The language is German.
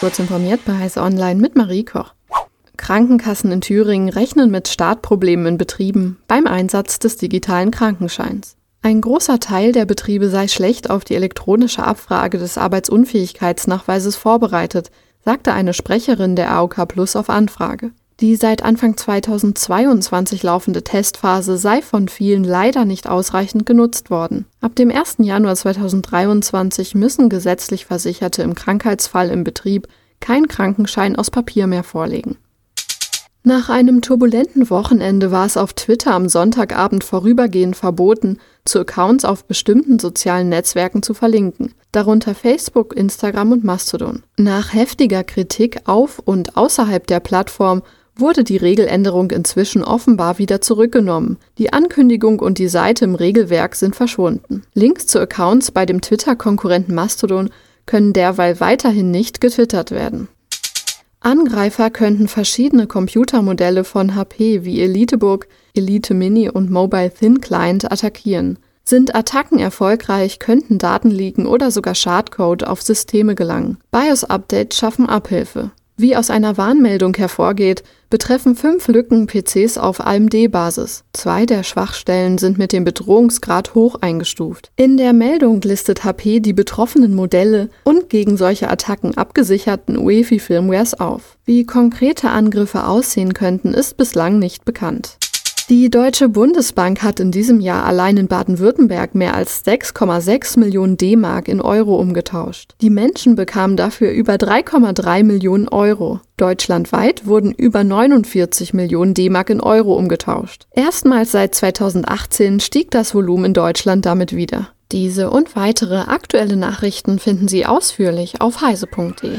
Kurz informiert bei Heise Online mit Marie Koch. Krankenkassen in Thüringen rechnen mit Startproblemen in Betrieben beim Einsatz des digitalen Krankenscheins. Ein großer Teil der Betriebe sei schlecht auf die elektronische Abfrage des Arbeitsunfähigkeitsnachweises vorbereitet, sagte eine Sprecherin der AOK Plus auf Anfrage. Die seit Anfang 2022 laufende Testphase sei von vielen leider nicht ausreichend genutzt worden. Ab dem 1. Januar 2023 müssen gesetzlich Versicherte im Krankheitsfall im Betrieb keinen Krankenschein aus Papier mehr vorlegen. Nach einem turbulenten Wochenende war es auf Twitter am Sonntagabend vorübergehend verboten, zu Accounts auf bestimmten sozialen Netzwerken zu verlinken, darunter Facebook, Instagram und Mastodon. Nach heftiger Kritik auf und außerhalb der Plattform wurde die Regeländerung inzwischen offenbar wieder zurückgenommen. Die Ankündigung und die Seite im Regelwerk sind verschwunden. Links zu Accounts bei dem Twitter-Konkurrenten Mastodon können derweil weiterhin nicht getwittert werden. Angreifer könnten verschiedene Computermodelle von HP wie EliteBook, Elite Mini und Mobile Thin Client attackieren. Sind Attacken erfolgreich, könnten Daten liegen oder sogar Schadcode auf Systeme gelangen. BIOS-Updates schaffen Abhilfe. Wie aus einer Warnmeldung hervorgeht, betreffen fünf Lücken PCs auf AMD-Basis. Zwei der Schwachstellen sind mit dem Bedrohungsgrad hoch eingestuft. In der Meldung listet HP die betroffenen Modelle und gegen solche Attacken abgesicherten UEFI-Firmwares auf. Wie konkrete Angriffe aussehen könnten, ist bislang nicht bekannt. Die Deutsche Bundesbank hat in diesem Jahr allein in Baden-Württemberg mehr als 6,6 Millionen D-Mark in Euro umgetauscht. Die Menschen bekamen dafür über 3,3 Millionen Euro. Deutschlandweit wurden über 49 Millionen D-Mark in Euro umgetauscht. Erstmals seit 2018 stieg das Volumen in Deutschland damit wieder. Diese und weitere aktuelle Nachrichten finden Sie ausführlich auf heise.de.